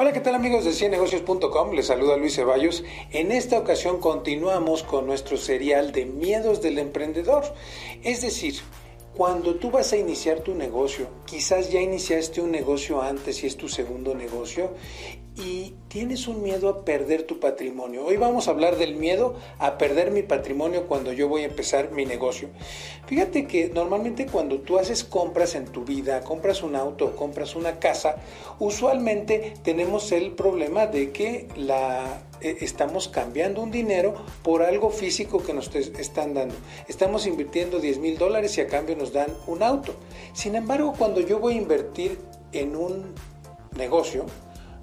Hola, ¿qué tal amigos de ciennegocios.com? Les saluda Luis Ceballos. En esta ocasión continuamos con nuestro serial de miedos del emprendedor. Es decir, cuando tú vas a iniciar tu negocio, quizás ya iniciaste un negocio antes y es tu segundo negocio y tienes un miedo a perder tu patrimonio. Hoy vamos a hablar del miedo a perder mi patrimonio cuando yo voy a empezar mi negocio. Fíjate que normalmente cuando tú haces compras en tu vida, compras un auto compras una casa, usualmente tenemos el problema de que la eh, estamos cambiando un dinero por algo físico que nos están dando. Estamos invirtiendo 10 mil dólares y a cambio nos dan un auto. Sin embargo, cuando yo voy a invertir en un negocio,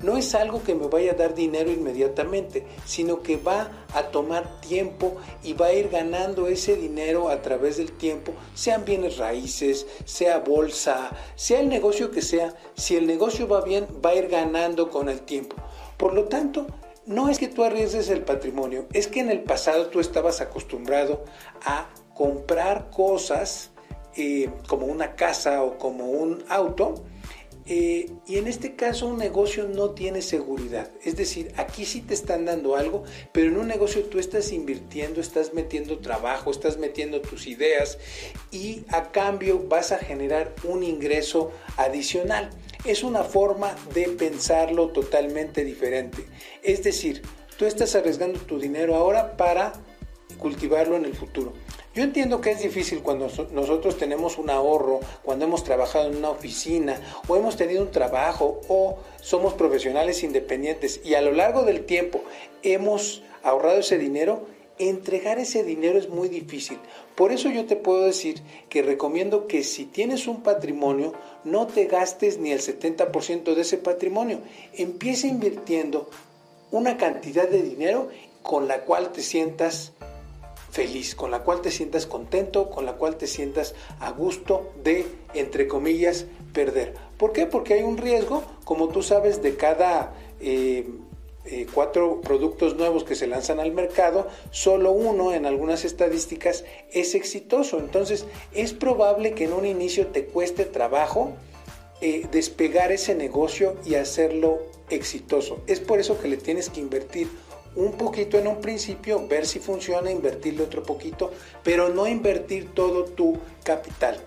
no es algo que me vaya a dar dinero inmediatamente, sino que va a tomar tiempo y va a ir ganando ese dinero a través del tiempo, sean bienes raíces, sea bolsa, sea el negocio que sea, si el negocio va bien, va a ir ganando con el tiempo. Por lo tanto, no es que tú arriesgues el patrimonio, es que en el pasado tú estabas acostumbrado a comprar cosas eh, como una casa o como un auto, eh, y en este caso un negocio no tiene seguridad. Es decir, aquí sí te están dando algo, pero en un negocio tú estás invirtiendo, estás metiendo trabajo, estás metiendo tus ideas y a cambio vas a generar un ingreso adicional es una forma de pensarlo totalmente diferente. Es decir, tú estás arriesgando tu dinero ahora para cultivarlo en el futuro. Yo entiendo que es difícil cuando nosotros tenemos un ahorro, cuando hemos trabajado en una oficina o hemos tenido un trabajo o somos profesionales independientes y a lo largo del tiempo hemos ahorrado ese dinero, entregar ese dinero es muy difícil. Por eso yo te puedo decir que recomiendo que si tienes un patrimonio, no te gastes ni el 70% de ese patrimonio. Empieza invirtiendo una cantidad de dinero con la cual te sientas feliz, con la cual te sientas contento, con la cual te sientas a gusto de, entre comillas, perder. ¿Por qué? Porque hay un riesgo, como tú sabes, de cada... Eh, eh, cuatro productos nuevos que se lanzan al mercado, solo uno en algunas estadísticas es exitoso. Entonces es probable que en un inicio te cueste trabajo eh, despegar ese negocio y hacerlo exitoso. Es por eso que le tienes que invertir un poquito en un principio, ver si funciona, invertirle otro poquito, pero no invertir todo tu capital.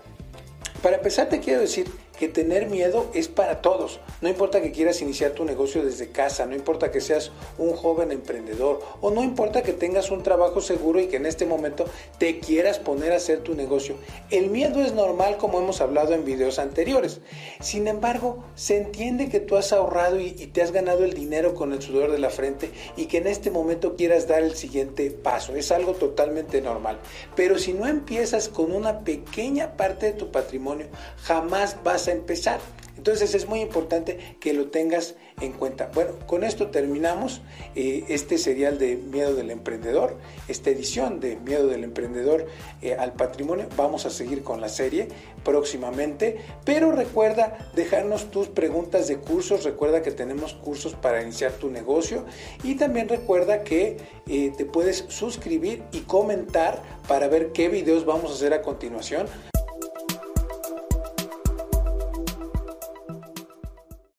Para empezar te quiero decir que tener miedo es para todos. No importa que quieras iniciar tu negocio desde casa, no importa que seas un joven emprendedor o no importa que tengas un trabajo seguro y que en este momento te quieras poner a hacer tu negocio. El miedo es normal como hemos hablado en videos anteriores. Sin embargo, se entiende que tú has ahorrado y, te has ganado el dinero con el sudor de la frente y que en este momento quieras dar el siguiente paso. Es algo totalmente normal. Pero si no empiezas con una pequeña parte de tu patrimonio, jamás vas empezar. Entonces es muy importante que lo tengas en cuenta. Bueno, con esto terminamos eh, este serial de Miedo del Emprendedor, esta edición de Miedo del Emprendedor eh, al Patrimonio. Vamos a seguir con la serie próximamente, pero recuerda dejarnos tus preguntas de cursos, recuerda que tenemos cursos para iniciar tu negocio y también recuerda que eh, te puedes suscribir y comentar para ver qué videos vamos a hacer a continuación.